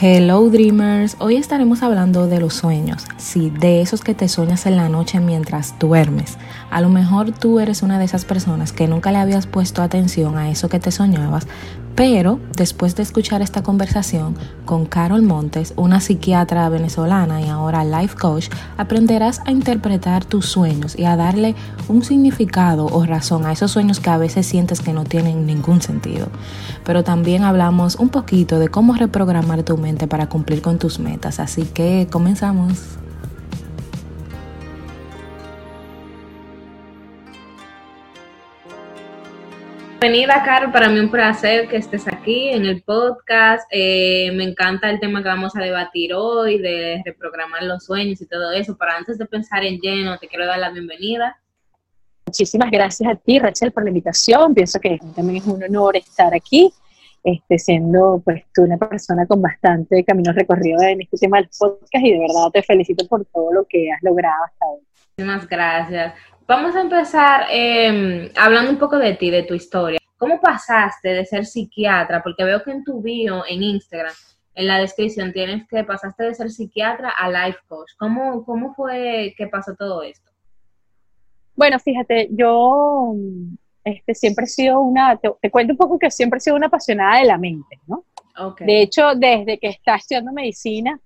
Hello Dreamers, hoy estaremos hablando de los sueños, sí, de esos que te sueñas en la noche mientras duermes. A lo mejor tú eres una de esas personas que nunca le habías puesto atención a eso que te soñabas, pero después de escuchar esta conversación con Carol Montes, una psiquiatra venezolana y ahora life coach, aprenderás a interpretar tus sueños y a darle un significado o razón a esos sueños que a veces sientes que no tienen ningún sentido. Pero también hablamos un poquito de cómo reprogramar tu mente para cumplir con tus metas, así que comenzamos. Bienvenida, Carol. Para mí un placer que estés aquí en el podcast. Eh, me encanta el tema que vamos a debatir hoy, de reprogramar los sueños y todo eso. Pero antes de pensar en lleno, te quiero dar la bienvenida. Muchísimas gracias a ti, Rachel, por la invitación. Pienso que también es un honor estar aquí, este, siendo pues tú una persona con bastante camino recorrido en este tema del podcast y de verdad te felicito por todo lo que has logrado hasta hoy. Muchísimas gracias. Vamos a empezar eh, hablando un poco de ti, de tu historia. ¿Cómo pasaste de ser psiquiatra? Porque veo que en tu bio, en Instagram, en la descripción tienes que pasaste de ser psiquiatra a life coach. ¿Cómo, cómo fue que pasó todo esto? Bueno, fíjate, yo este, siempre he sido una, te, cuento un poco que siempre he sido una apasionada de la mente, ¿no? Okay. De hecho, desde que estaba estudiando medicina,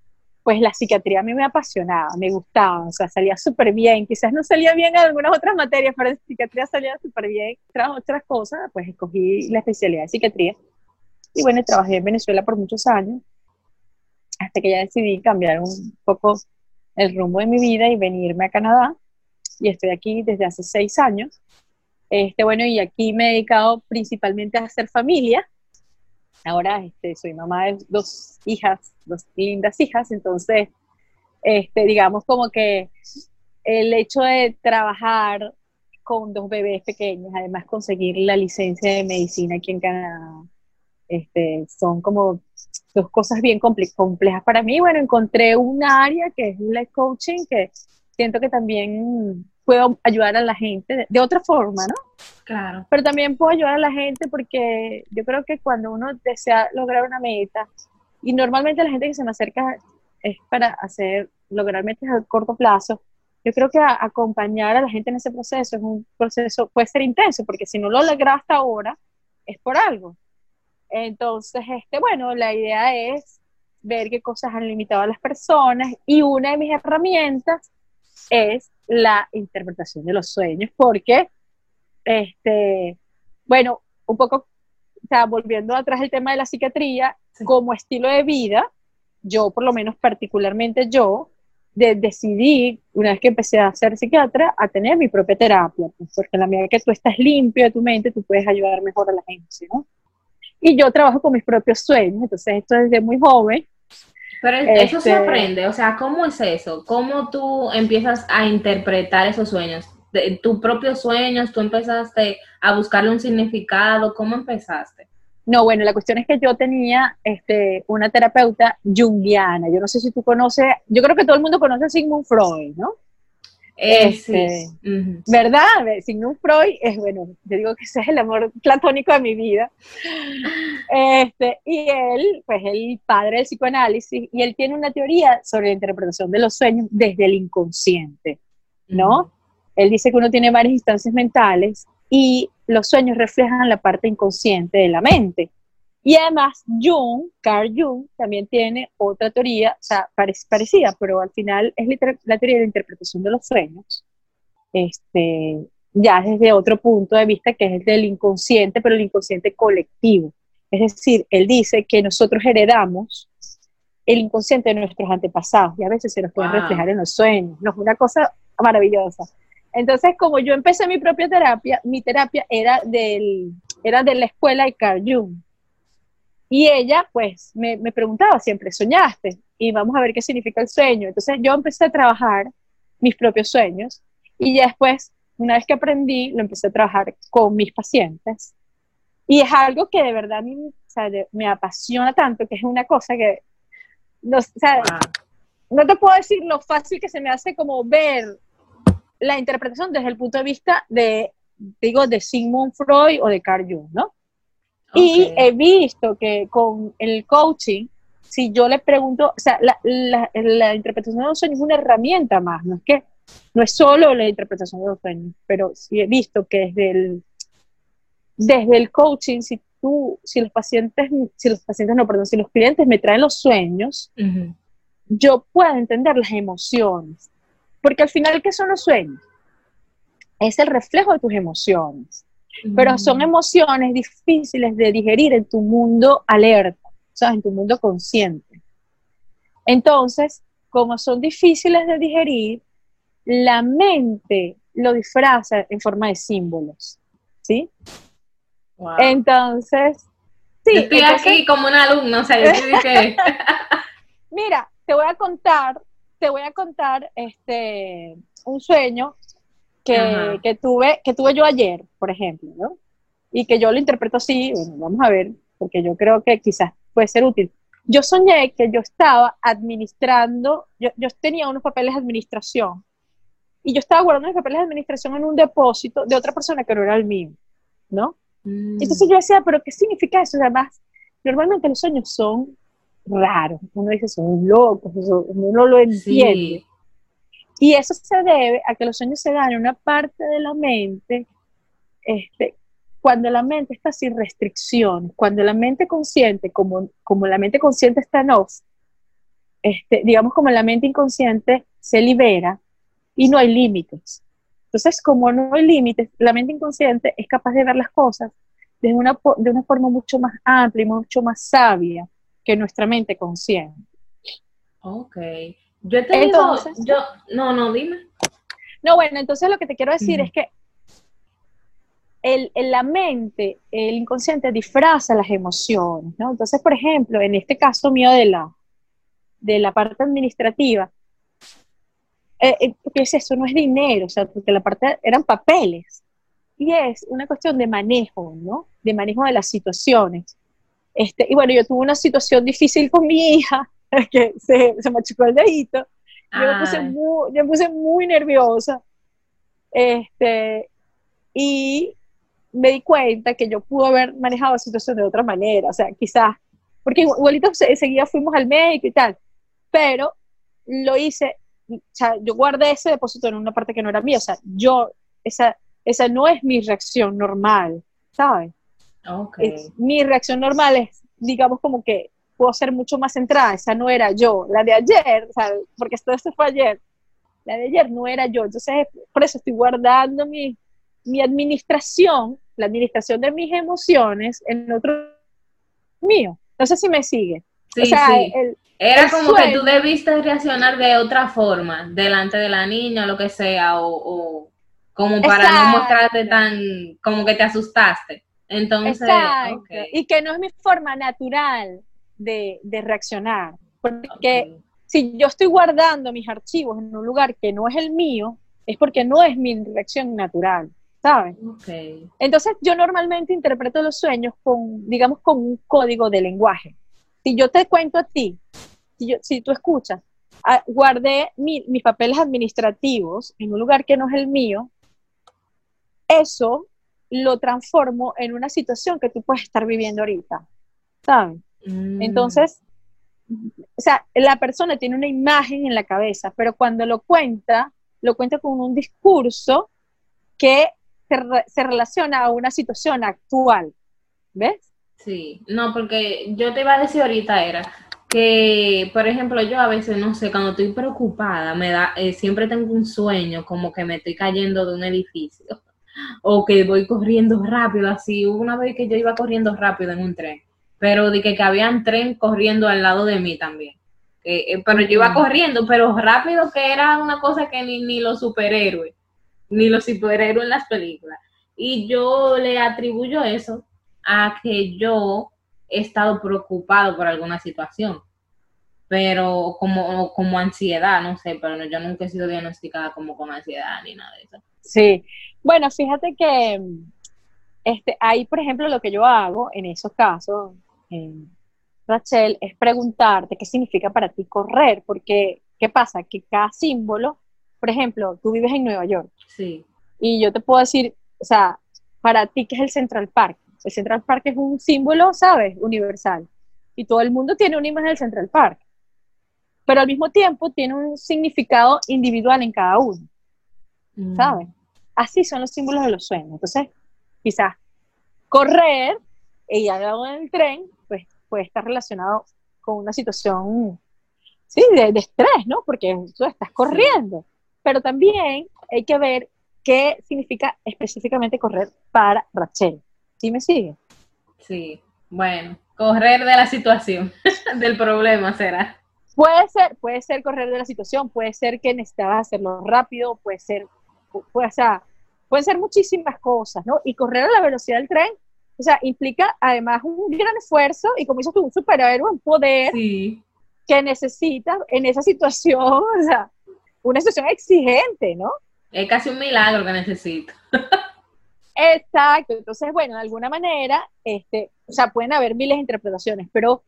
pues la psiquiatría a mí me apasionaba, me gustaba, o sea, salía súper bien, quizás no salía bien en algunas otras materias, pero en psiquiatría salía súper bien. Tras otras cosas, pues escogí la especialidad de psiquiatría y bueno, trabajé en Venezuela por muchos años, hasta que ya decidí cambiar un poco el rumbo de mi vida y venirme a Canadá, y estoy aquí desde hace seis años. Este, bueno, y aquí me he dedicado principalmente a hacer familia, ahora este, soy mamá de dos hijas, dos lindas hijas, entonces, este, digamos como que el hecho de trabajar con dos bebés pequeños, además conseguir la licencia de medicina aquí en Canadá, este, son como dos cosas bien complejas para mí. Bueno, encontré un área que es el coaching, que siento que también puedo ayudar a la gente de, otra forma, ¿no? Claro. Pero también puedo ayudar a la gente porque yo creo que cuando uno desea lograr una meta, y normalmente la gente que se me acerca es para hacer, lograr metas a corto plazo, yo creo que acompañar a la gente en ese proceso es un proceso, puede ser intenso, porque si no lo logra hasta ahora, es por algo. Entonces, este, bueno, la idea es ver qué cosas han limitado a las personas y una de mis herramientas es la interpretación de los sueños, porque, este, bueno, un poco, o sea, volviendo atrás el tema de la psiquiatría, como estilo de vida, yo, por lo menos particularmente yo, de, decidí, una vez que empecé a ser psiquiatra, a tener mi propia terapia, pues, porque en la medida que tú estás limpio de tu mente, tú puedes ayudar mejor a la gente, ¿no? Y yo trabajo con mis propios sueños, entonces esto desde muy joven, pero eso se este, aprende, o sea, ¿cómo es eso? ¿Cómo tú empiezas a interpretar esos sueños? Tus propios sueños, tú empezaste a buscarle un significado, ¿cómo empezaste? No, bueno, la cuestión es que yo tenía este, una terapeuta junguiana. Yo no sé si tú conoces, yo creo que todo el mundo conoce a Sigmund Freud, ¿no? Este, ¿Verdad? Sigmund Freud es, bueno, yo digo que ese es el amor platónico de mi vida. Este, y él, pues el padre del psicoanálisis, y él tiene una teoría sobre la interpretación de los sueños desde el inconsciente, ¿no? Él dice que uno tiene varias instancias mentales y los sueños reflejan la parte inconsciente de la mente. Y además, Jung, Carl Jung, también tiene otra teoría, o sea, parecida, pero al final es la teoría de la interpretación de los sueños, este, ya desde otro punto de vista que es el del inconsciente, pero el inconsciente colectivo. Es decir, él dice que nosotros heredamos el inconsciente de nuestros antepasados y a veces se nos puede reflejar en los sueños. No, es una cosa maravillosa. Entonces, como yo empecé mi propia terapia, mi terapia era, del, era de la escuela de Carl Jung. Y ella, pues, me, preguntaba siempre, ¿soñaste? Y vamos a ver qué significa el sueño. Entonces yo empecé a trabajar mis propios sueños y ya después, una vez que aprendí, lo empecé a trabajar con mis pacientes. Y es algo que de verdad me apasiona tanto, que es una cosa que, no, no te puedo decir lo fácil que se me hace como ver la interpretación desde el punto de vista de, digo, de Sigmund Freud o de Carl Jung, ¿no? Y he visto que con el coaching si yo le pregunto, o sea, la, la, interpretación de los sueños es una herramienta más, no es que no es solo la interpretación de los sueños, pero sí he visto que desde el, desde el coaching, si tú, si los pacientes, si los pacientes no, perdón, si los clientes me traen los sueños, yo puedo entender las emociones, porque al final, ¿qué son los sueños? Es el reflejo de tus emociones, pero son emociones difíciles de digerir en tu mundo alerta en tu mundo consciente. Entonces, como son difíciles de digerir, la mente lo disfraza en forma de símbolos, ¿sí? Entonces, sí. estoy aquí como un alumno, o sea, yo Mira, te voy a contar, te voy a contar este, un sueño que, que, tuve, que tuve yo ayer, por ejemplo, ¿no? Y que yo lo interpreto así, bueno, vamos a ver, porque yo creo que quizás puede ser útil. Yo soñé que yo estaba administrando, yo, tenía unos papeles de administración y yo estaba guardando mis papeles de administración en un depósito de otra persona que no era el mío, ¿no? Mm. Entonces yo decía, pero ¿qué significa eso? Además, normalmente los sueños son raros, uno dice, son locos, uno no lo entiende. Y eso se debe a que los sueños se dan en una parte de la mente este, cuando la mente está sin restricción, cuando la mente consciente, como, como la mente consciente está en off, este, digamos como la mente inconsciente se libera y no hay límites. Entonces, como no hay límites, la mente inconsciente es capaz de ver las cosas de una, de una forma mucho más amplia y mucho más sabia que nuestra mente consciente. Ok. Yo he tenido, yo, no, no, dime. No, bueno, entonces lo que te quiero decir es que el, la mente, el inconsciente disfraza las emociones, ¿no? Entonces, por ejemplo, en este caso mío de la, de la parte administrativa, eh, eh es eso? No es dinero, o sea, porque la parte eran papeles. Y es una cuestión de manejo, ¿no? De manejo de las situaciones. Este, y bueno, yo tuve una situación difícil con mi hija, que se, se machucó el dedito. Yo me, puse muy, yo me puse muy nerviosa. Este, y me di cuenta que yo pude haber manejado la situación de otra manera, o sea, quizás, porque igualito enseguida fuimos al médico y tal, pero lo hice, o sea, yo guardé ese depósito en una parte que no era mía, o sea, yo, esa, esa no es mi reacción normal, ¿sabes? Okay. mi reacción normal es, digamos, como que puedo ser mucho más centrada, esa no era yo, la de ayer, o sea, porque esto, esto fue ayer, la de ayer no era yo, entonces por eso estoy guardando mi, mi administración la administración de mis emociones en otro mío. No sé si me sigue. Sí, sí. Era como que tú debiste reaccionar de otra forma, delante de la niña, lo que sea, o, como para no mostrarte tan, como que te asustaste. Entonces, y que no es mi forma natural de, reaccionar. Porque si yo estoy guardando mis archivos en un lugar que no es el mío, es porque no es mi reacción natural. ¿sabes? Entonces yo normalmente interpreto los sueños con, digamos, con un código de lenguaje. Si yo te cuento a ti, si, si tú escuchas, ah, guardé mis papeles administrativos en un lugar que no es el mío, eso lo transformo en una situación que tú puedes estar viviendo ahorita, ¿sabes? Mm. Entonces, o sea, la persona tiene una imagen en la cabeza, pero cuando lo cuenta, lo cuenta con un discurso que se, relaciona a una situación actual. ¿Ves? Sí, no, porque yo te iba a decir ahorita era que, por ejemplo, yo a veces, no sé, cuando estoy preocupada, me da, eh, siempre tengo un sueño como que me estoy cayendo de un edificio o que voy corriendo rápido, así. Una vez que yo iba corriendo rápido en un tren, pero de que, que había un tren corriendo al lado de mí también. Eh, pero yo iba corriendo, pero rápido que era una cosa que ni, ni los superhéroes ni los superhéroes en las películas. Y yo le atribuyo eso a que yo he estado preocupado por alguna situación, pero como, como ansiedad, no sé, pero yo nunca he sido diagnosticada como con ansiedad ni nada de eso. Sí, bueno, fíjate que este, ahí, por ejemplo, lo que yo hago en esos casos, Rachel, es preguntarte qué significa para ti correr, porque ¿qué pasa? Que cada símbolo por ejemplo, tú vives en Nueva York. Sí. Y yo te puedo decir, o sea, para ti, ¿qué es el Central Park? El Central Park es un símbolo, ¿sabes? Universal. y todo el mundo tiene una imagen del Central Park, pero al mismo tiempo tiene un significado individual en cada uno, mm. ¿sabes? Así son los símbolos de los sueños. Entonces, quizás correr y algo en el tren, pues puede estar relacionado con una situación, sí, de, estrés, ¿no? Porque tú estás corriendo. Pero también hay que ver qué significa específicamente correr para Rachel. ¿Sí me sigue? Sí, bueno, correr de la situación, del problema será. Puede ser, puede ser correr de la situación, puede ser que necesitabas hacerlo rápido, puede ser, puede, o pueden ser muchísimas cosas, ¿no? Y correr a la velocidad del tren, o sea, implica además un gran esfuerzo y como dices tú, un superhéroe, un poder que necesitas en esa situación, o sea, una situación exigente, ¿no? Es casi un milagro que necesito. Exacto, entonces, bueno, de alguna manera, este, o sea, pueden haber miles de interpretaciones, pero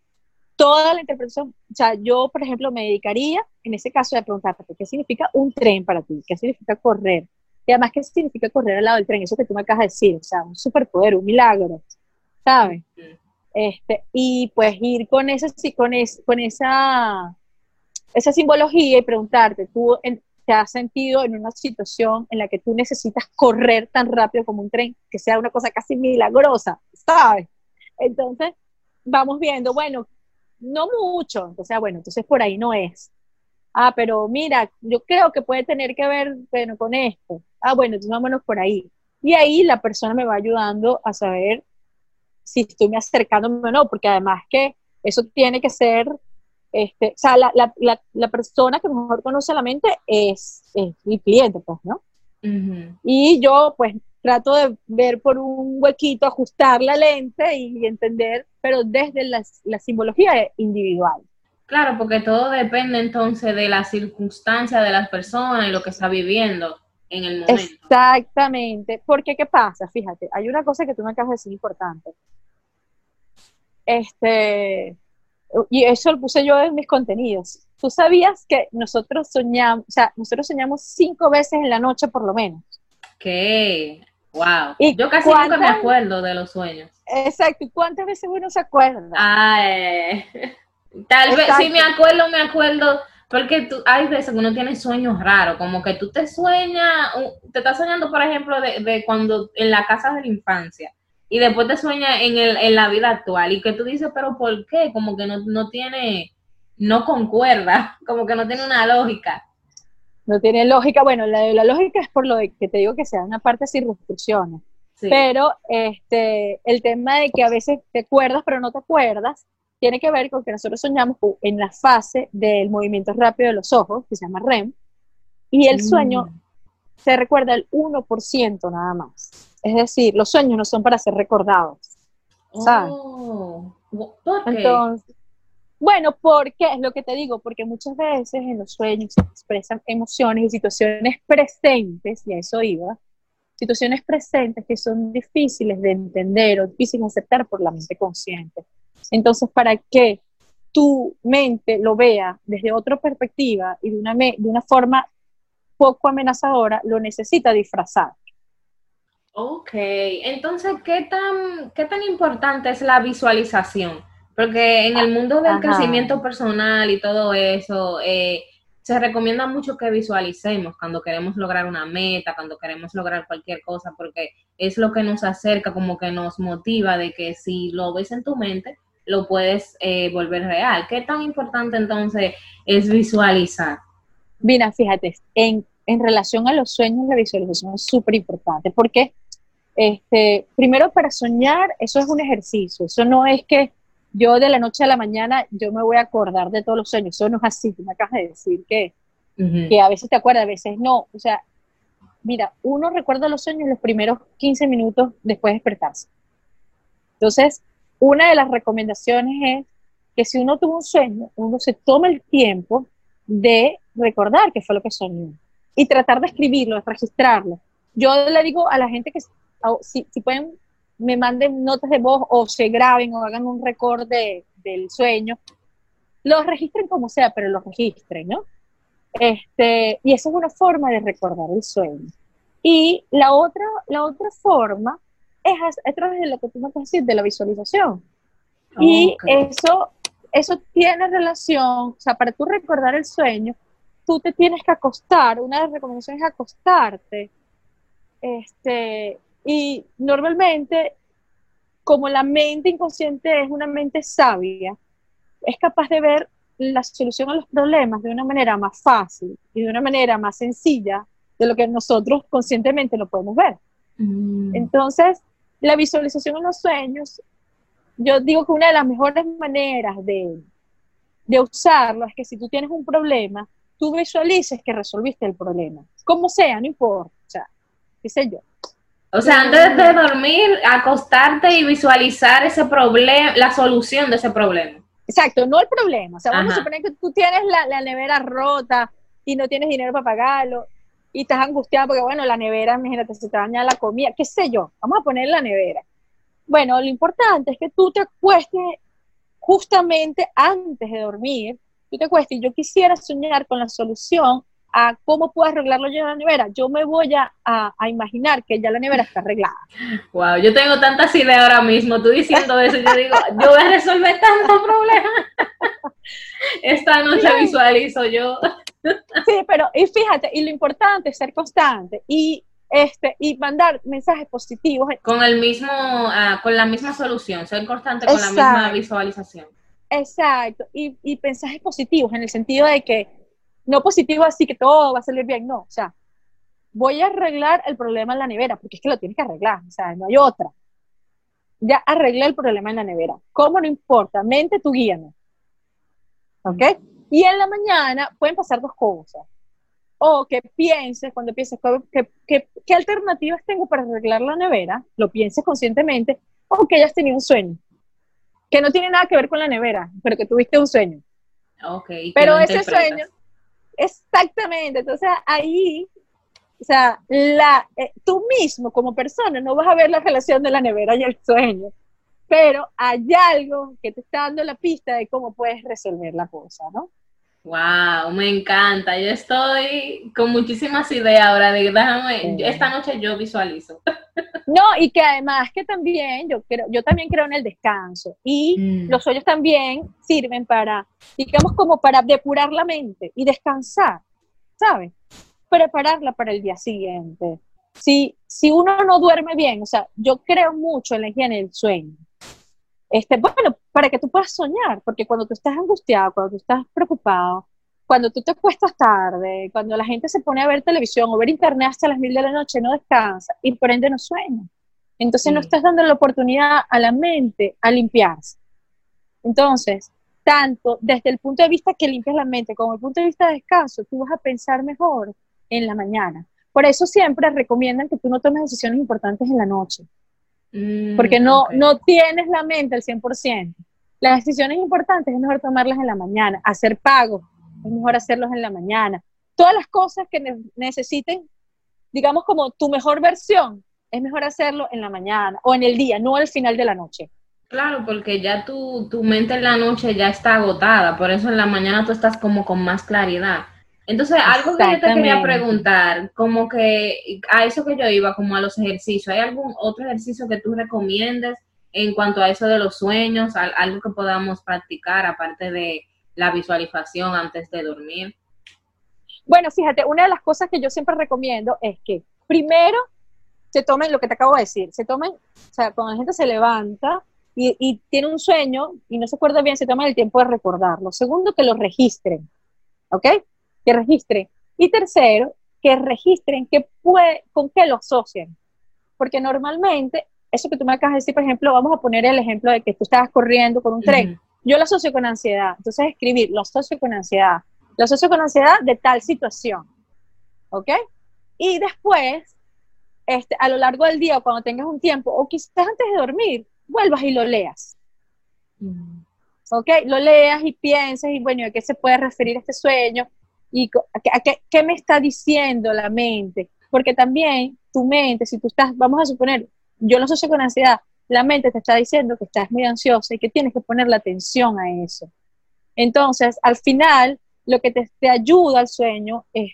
toda la interpretación, o sea, yo, por ejemplo, me dedicaría, en ese caso, a preguntarte, ¿qué significa un tren para ti? ¿Qué significa correr? Y además, ¿qué significa correr al lado del tren? Eso que tú me acabas de decir, o sea, un superpoder, un milagro, ¿sabes? Este, y pues ir con esa, con, con esa, simbología y preguntarte, tú te has sentido en una situación en la que tú necesitas correr tan rápido como un tren, que sea una cosa casi milagrosa, ¿sabes? Entonces, vamos viendo, bueno, no mucho, entonces, bueno, entonces por ahí no es. Ah, pero mira, yo creo que puede tener que ver bueno, con esto. Ah, bueno, entonces vámonos por ahí. Y ahí la persona me va ayudando a saber si estoy me acercándome o no, porque además que eso tiene que ser, este, o sea, la, la, la, persona que mejor conoce la mente es, mi cliente, pues, ¿no? Y yo, pues, trato de ver por un huequito, ajustar la lente y entender, pero desde la, la simbología individual. Claro, porque todo depende entonces de la circunstancia de las personas y lo que está viviendo en el momento. Exactamente, porque ¿qué pasa? Fíjate, hay una cosa que tú me acabas de decir importante. Este, y eso lo puse yo en mis contenidos. Tú sabías que nosotros soñamos, o sea, nosotros soñamos cinco veces en la noche por lo menos. ¿Qué? Wow. ¿Y yo casi nunca me acuerdo de los sueños. Exacto. ¿Y cuántas veces uno se acuerda? Ay. Tal vez, si me acuerdo, me acuerdo, porque tú, hay veces que uno tiene sueños raros, como que tú te sueñas, te estás soñando, por ejemplo, de, cuando en la casa de la infancia, y después te sueñas en, el, en la vida actual, y que tú dices, pero ¿por qué? Como que no, no tiene, no concuerda, como que no tiene una lógica. No tiene lógica, bueno, la, la lógica es por lo de que te digo que sea una parte sin restricciones. Pero este, el tema de que a veces te acuerdas pero no te acuerdas, tiene que ver con que nosotros soñamos en la fase del movimiento rápido de los ojos, que se llama REM, y el sueño mm. se recuerda el 1% nada más. Es decir, los sueños no son para ser recordados. ¿sabes? Oh, ¿Por qué? Entonces, bueno, porque es lo que te digo, porque muchas veces en los sueños se expresan emociones y situaciones presentes, y a eso iba, situaciones presentes que son difíciles de entender o difíciles de aceptar por la mente consciente. Entonces, para que tu mente lo vea desde otra perspectiva y de una, de una forma poco amenazadora, lo necesita disfrazar. Ok, entonces, ¿qué tan, qué tan importante es la visualización? Porque en el mundo del crecimiento personal y todo eso, eh, se recomienda mucho que visualicemos cuando queremos lograr una meta, cuando queremos lograr cualquier cosa, porque es lo que nos acerca, como que nos motiva de que si lo ves en tu mente, lo puedes eh, volver real. ¿Qué tan importante entonces es visualizar? Mira, fíjate, en, en relación a los sueños, la visualización es súper importante porque, este, primero para soñar, eso es un ejercicio, eso no es que yo de la noche a la mañana yo me voy a acordar de todos los sueños, eso no es así, tú me acabas de decir que, que a veces te acuerdas, a veces no, o sea, mira, uno recuerda los sueños los primeros 15 minutos después de despertarse. Entonces, una de las recomendaciones es que si uno tuvo un sueño, uno se tome el tiempo de recordar qué fue lo que soñó y tratar de escribirlo, de registrarlo. Yo le digo a la gente que si, pueden, me manden notas de voz o se graben o hagan un record del sueño, los registren como sea, pero los registren, ¿no? Este, y esa es una forma de recordar el sueño. Y la otra, la otra forma es a, través de lo que tú me decir, de la visualización. y eso eso tiene relación, o sea, para tú recordar el sueño, tú te tienes que acostar, una de las recomendaciones es acostarte, este, y normalmente, como la mente inconsciente es una mente sabia, es capaz de ver la solución a los problemas de una manera más fácil y de una manera más sencilla de lo que nosotros conscientemente lo podemos ver. Mm. Entonces, la visualización en los sueños, yo digo que una de las mejores maneras de, de usarlo es que si tú tienes un problema, tú visualices que resolviste el problema. Como sea, no importa. O sea, qué sé yo. O sea, antes de dormir, acostarte y visualizar ese problema, la solución de ese problema. Exacto, no el problema. O sea, vamos a suponer que tú tienes la, nevera rota y no tienes dinero para pagarlo y estás angustiado porque, bueno, la nevera, imagínate, se te daña la comida, qué sé yo, vamos a poner la nevera. Bueno, lo importante es que tú te acuestes justamente antes de dormir, tú te acuestes y yo quisiera soñar con la solución a cómo puedo arreglarlo yo en la nevera. Yo me voy a, a, imaginar que ya la nevera está arreglada. Wow, yo tengo tantas ideas ahora mismo. Tú diciendo eso, yo digo, yo voy a resolver tantos problemas. Esta noche visualizo yo. Sí, pero y fíjate, y lo importante es ser constante y este y mandar mensajes positivos con el mismo ah, con la misma solución, ser constante con la misma visualización. Exacto, y, y mensajes positivos en el sentido de que no positivo así que todo va a salir bien, no, o sea, voy a arreglar el problema en la nevera, porque es que lo tienes que arreglar, o sea, no hay otra. Ya arreglé el problema en la nevera. ¿Cómo no importa? Mente, tú guíame. ¿Ok? Y en la mañana pueden pasar dos cosas. O que pienses, cuando pienses, ¿qué, qué, qué alternativas tengo para arreglar la nevera? Lo pienses conscientemente. O que hayas tenido un sueño. Que no tiene nada que ver con la nevera, pero que tuviste un sueño. Ok. Pero ese sueño, Exactamente, entonces ahí, o sea, la, eh, tú mismo como persona no vas a ver la relación de la nevera y el sueño, pero hay algo que te está dando la pista de cómo puedes resolver la cosa, ¿no? Wow, me encanta. Yo estoy con muchísimas ideas ahora de déjame, esta noche yo visualizo. No, y que además que también yo creo, yo también creo en el descanso y mm. los sueños también sirven para, digamos, como para depurar la mente y descansar, ¿sabes? Prepararla para el día siguiente. Si, si uno no duerme bien, o sea, yo creo mucho en la higiene del sueño. Este, bueno, para que tú puedas soñar, porque cuando tú estás angustiado, cuando tú estás preocupado, cuando tú te acuestas tarde, cuando la gente se pone a ver televisión o ver internet hasta las mil de la noche, no descansa y por ende no sueña. Entonces no estás dando la oportunidad a la mente a limpiarse. Entonces, tanto desde el punto de vista que limpias la mente como el punto de vista de descanso, tú vas a pensar mejor en la mañana. Por eso siempre recomiendan que tú no tomes decisiones importantes en la noche, mm, porque no, no tienes la mente al 100%. Las decisiones importantes es mejor tomarlas en la mañana, hacer pagos, es mejor hacerlos en la mañana. Todas las cosas que necesiten, digamos como tu mejor versión, es mejor hacerlo en la mañana o en el día, no al final de la noche. Claro, porque ya tu, tu mente en la noche ya está agotada, por eso en la mañana tú estás como con más claridad. Entonces, algo que yo te quería preguntar, como que a eso que yo iba, como a los ejercicios, ¿hay algún otro ejercicio que tú recomiendes en cuanto a eso de los sueños, algo que podamos practicar aparte de la visualización antes de dormir? Bueno, fíjate, una de las cosas que yo siempre recomiendo es que primero se tomen lo que te acabo de decir, se tomen, o sea, cuando la gente se levanta y, tiene un sueño y no se acuerda bien, se tomen el tiempo de recordarlo. Segundo, que lo registren, ¿ok? Que registren. Y tercero, que registren que puede, con qué lo asocian. Porque normalmente, eso que tú me acabas de decir, por ejemplo, vamos a poner el ejemplo de que tú estabas corriendo con un tren. Yo lo asocio con ansiedad. Entonces, escribir, lo asocio con ansiedad. Lo asocio con ansiedad de tal situación. ¿Ok? Y después, este, a lo largo del día, o cuando tengas un tiempo, o quizás antes de dormir, vuelvas y lo leas. Mm. ¿Ok? Lo leas y pienses, y bueno, ¿a qué se puede referir este sueño? ¿Y a qué, qué me está diciendo la mente? Porque también tu mente, si tú estás, vamos a suponer, yo lo asocio con ansiedad, la mente te está diciendo que estás muy ansiosa y que tienes que poner la atención a eso. Entonces, al final, lo que te, ayuda al sueño es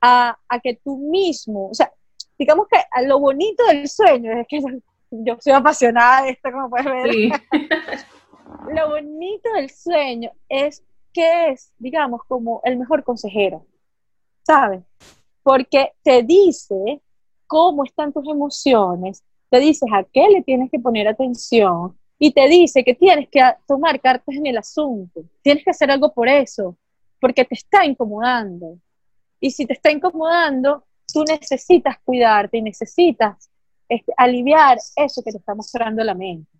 a, que tú mismo, o sea, digamos que lo bonito del sueño es que yo, soy apasionada de esto, como puedes ver. lo bonito del sueño es que es, digamos, como el mejor consejero, ¿sabes? Porque te dice cómo están tus emociones, te dices a qué le tienes que poner atención y te dice que tienes que tomar cartas en el asunto, tienes que hacer algo por eso, porque te está incomodando. Y si te está incomodando, tú necesitas cuidarte y necesitas este, aliviar eso que te está mostrando la mente.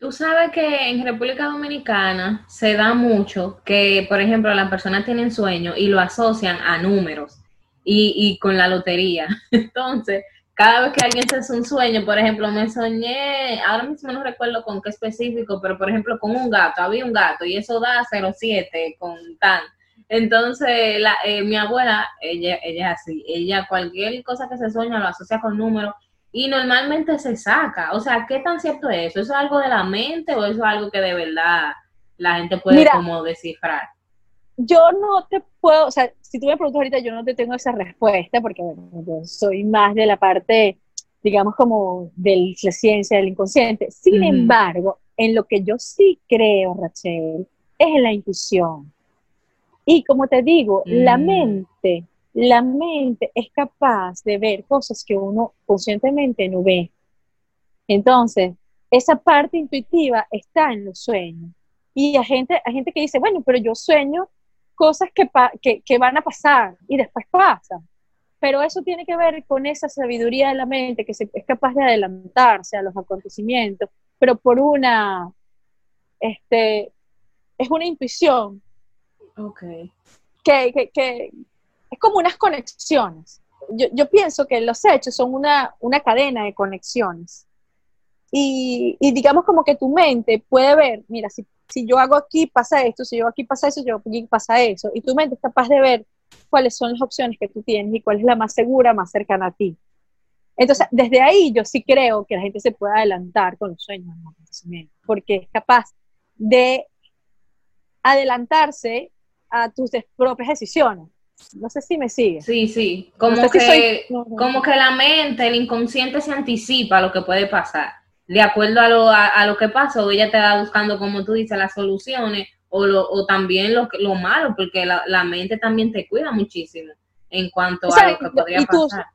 Tú sabes que en República Dominicana se da mucho que, por ejemplo, las personas tienen sueños y lo asocian a números y, y con la lotería. Entonces, cada vez que alguien se hace un sueño, por ejemplo, me soñé, ahora mismo no recuerdo con qué específico, pero por ejemplo con un gato, había un gato y eso da 07 con tan. Entonces, la, eh, mi abuela, ella, ella es así, ella cualquier cosa que se sueña lo asocia con números y normalmente se saca. O sea, ¿qué tan cierto es eso? ¿Eso es algo de la mente o eso es algo que de verdad la gente puede como descifrar? Yo no te puedo, o sea, si tú me preguntas ahorita, yo no te tengo esa respuesta porque, bueno, yo soy más de la parte, digamos, como de la ciencia del inconsciente. Sin embargo, en lo que yo sí creo, Rachel, es en la intuición. Y como te digo, la mm. mente la mente es capaz de ver cosas que uno conscientemente no ve. Entonces, esa parte intuitiva está en los sueños. Y hay gente, hay gente que dice, bueno, pero yo sueño cosas que, que, van a pasar y después pasan. Pero eso tiene que ver con esa sabiduría de la mente que es capaz de adelantarse a los acontecimientos, pero por una, este, es una intuición. Okay. que, que, es como unas conexiones. Yo, pienso que los hechos son una, una cadena de conexiones. Y, digamos como que tu mente puede ver, mira, si, si yo hago aquí pasa esto, si yo hago aquí pasa eso, yo aquí pasa eso. Y tu mente es capaz de ver cuáles son las opciones que tú tienes y cuál es la más segura, más cercana a ti. Entonces, desde ahí yo sí creo que la gente se puede adelantar con los sueños, porque es capaz de adelantarse a tus propias decisiones. No sé si me sigue. Sí, sí. Como, que, como que la mente, el inconsciente se anticipa a lo que puede pasar. De acuerdo a lo, a, lo que pasa, o ella te va buscando, como tú dices, las soluciones o, lo, o también lo, lo malo, porque la, mente también te cuida muchísimo en cuanto a lo que podría pasar.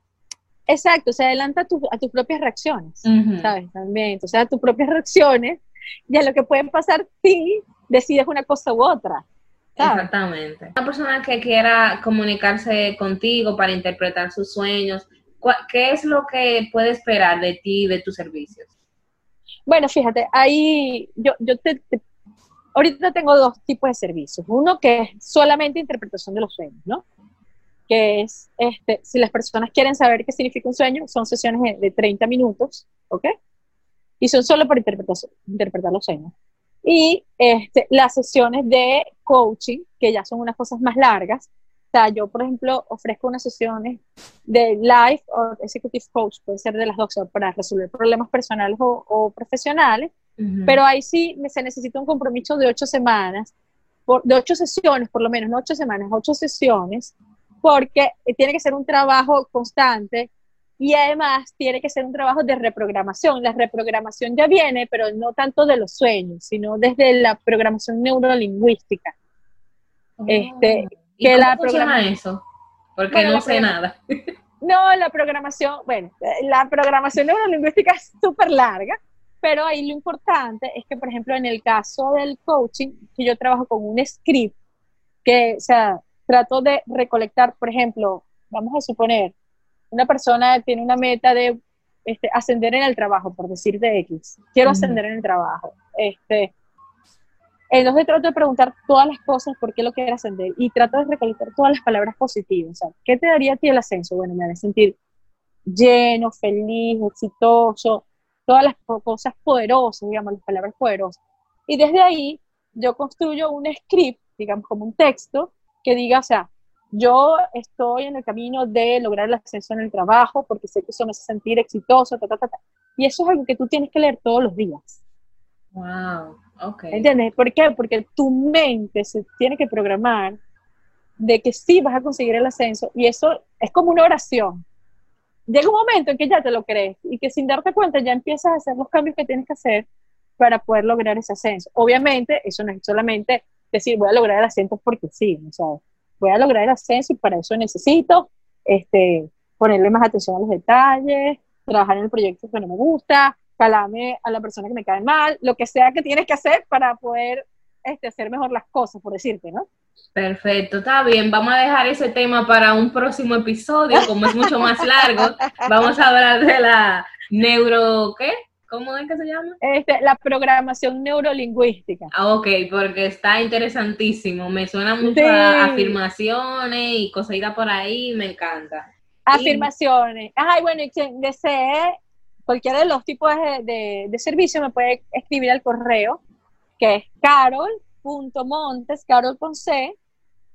exacto, se adelanta a, a tus propias reacciones, ¿sabes? También, entonces a tus propias reacciones y a lo que pueden pasar si decides una cosa u otra. Exactamente. Una persona que quiera comunicarse contigo para interpretar sus sueños, ¿qué es lo que puede esperar de ti, de tus servicios? Bueno, fíjate, ahí yo, yo te, ahorita tengo dos tipos de servicios. Uno que es solamente interpretación de los sueños, ¿no? Que es, este, si las personas quieren saber qué significa un sueño, son sesiones de 30 minutos, ¿ok? Y son solo para interpretar los sueños y este, las sesiones de coaching, que ya son unas cosas más largas. O sea, yo, por ejemplo, ofrezco unas sesiones de life o executive coach, puede ser de las dos, para resolver problemas personales o, profesionales, pero ahí sí se necesita un compromiso de ocho semanas, por, de ocho sesiones, por lo menos, no ocho semanas, ocho sesiones, porque tiene que ser un trabajo constante y además tiene que ser un trabajo de reprogramación. La reprogramación ya viene, pero no tanto de los sueños, sino desde la programación neurolingüística. Oh. Este, ¿Y que cómo la funciona eso? Porque no sé nada. No, la programación, bueno, la programación neurolingüística es súper larga, pero ahí lo importante es que, por ejemplo, en el caso del coaching, que yo trabajo con un script, que, o sea, trato de recolectar, por ejemplo, vamos a suponer, una persona tiene una meta de este, ascender en el trabajo, por decir de X, quiero ascender en el trabajo. Este, entonces trato de preguntar todas las cosas por qué lo quiere ascender y trato de recolectar todas las palabras positivas. ¿Qué te daría a ti el ascenso? Bueno, me haría sentir lleno, feliz, exitoso, todas las cosas poderosas, digamos, las palabras poderosas. Y desde ahí yo construyo un script, digamos, como un texto que diga, o sea, yo estoy en el camino de lograr el ascenso en el trabajo porque sé que eso me hace sentir exitoso, ta, ta, ta, Y eso es algo que tú tienes que leer todos los días. Wow, ok. ¿Entiendes? ¿Por qué? Porque tu mente se tiene que programar de que sí vas a conseguir el ascenso y eso es como una oración. Llega un momento en que ya te lo crees y que sin darte cuenta ya empiezas a hacer los cambios que tienes que hacer para poder lograr ese ascenso. Obviamente, eso no es solamente decir, voy a lograr el ascenso porque sí, o sea, voy a lograr el ascenso y para eso necesito este, ponerle más atención a los detalles, trabajar en el proyecto que no me gusta, calarme a la persona que me cae mal, lo que sea que tienes que hacer para poder este, hacer mejor las cosas, por decirte, ¿no? Perfecto, está bien. Vamos a dejar ese tema para un próximo episodio, como es mucho más largo. Vamos a hablar de la neuro, ¿qué? ¿Cómo es que se llama? Este, la programación neurolingüística. Ah, ok, porque está interesantísimo. Me suena mucho a afirmaciones y cositas por ahí, me encanta. Afirmaciones. Ay, bueno, y quien desee cualquiera de los tipos de, de, servicio me puede escribir al correo, que es carol.montes, carol con C,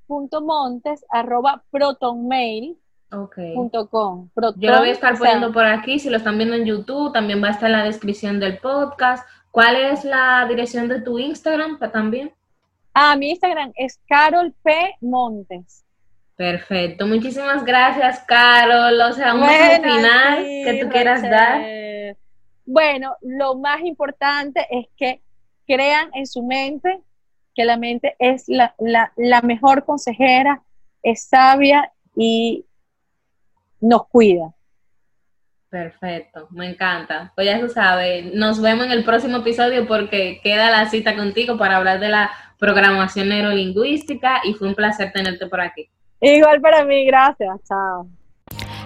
punto montes, arroba protonmail, Okay. Yo lo voy a estar poniendo por aquí, si lo están viendo en YouTube, también va a estar en la descripción del podcast. ¿Cuál es la dirección de tu Instagram también? Ah, mi Instagram es Carol P. Montes. Perfecto, muchísimas gracias, Carol. O sea, un final que tú quieras dar. Bueno, lo más importante es que crean en su mente que la mente es la, la mejor consejera, es sabia y nos cuida. Perfecto, me encanta. Pues ya tú sabes, nos vemos en el próximo episodio porque queda la cita contigo para hablar de la programación neurolingüística y fue un placer tenerte por aquí. Igual para mí, gracias. Chao.